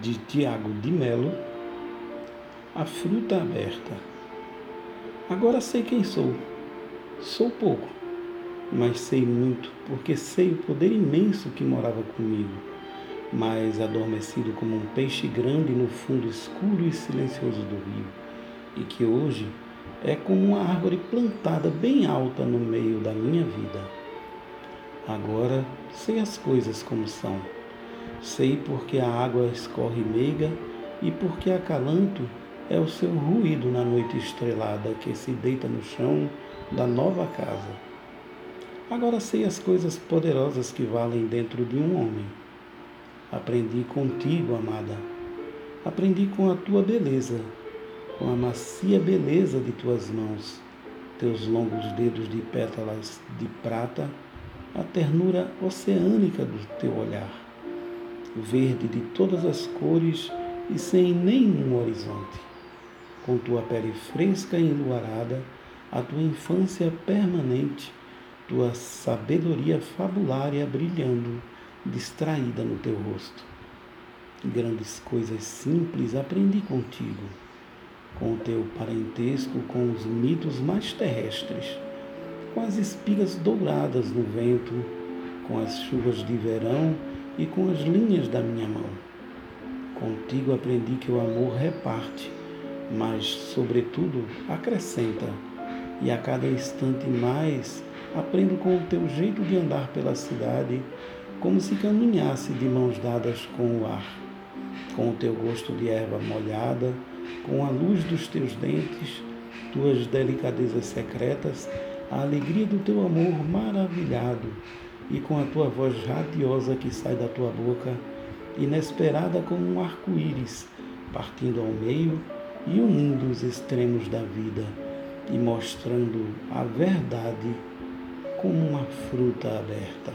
de Tiago de Melo, A Fruta Aberta. Agora sei quem sou. Sou pouco, mas sei muito, porque sei o poder imenso que morava comigo, mas adormecido como um peixe grande no fundo escuro e silencioso do rio, e que hoje é como uma árvore plantada bem alta no meio da minha vida. Agora sei as coisas como são. Sei porque a água escorre meiga e porque acalanto é o seu ruído na noite estrelada que se deita no chão da nova casa. Agora sei as coisas poderosas que valem dentro de um homem. Aprendi contigo, amada. Aprendi com a tua beleza, com a macia beleza de tuas mãos, teus longos dedos de pétalas de prata, a ternura oceânica do teu olhar, verde de todas as cores e sem nenhum horizonte. Com tua pele fresca e enluarada, a tua infância permanente, tua sabedoria fabulária brilhando, distraída no teu rosto. Grandes coisas simples aprendi contigo com o teu parentesco com os mitos mais terrestres, com as espigas douradas no vento, com as chuvas de verão e com as linhas da minha mão. Contigo aprendi que o amor reparte, mas, sobretudo, acrescenta, e a cada instante mais aprendo com o teu jeito de andar pela cidade, como se caminhasse de mãos dadas com o ar, com o teu gosto de erva molhada com a luz dos teus dentes, tuas delicadezas secretas, a alegria do teu amor maravilhado, e com a tua voz radiosa que sai da tua boca, inesperada como um arco-íris, partindo ao meio e unindo os extremos da vida e mostrando a verdade como uma fruta aberta.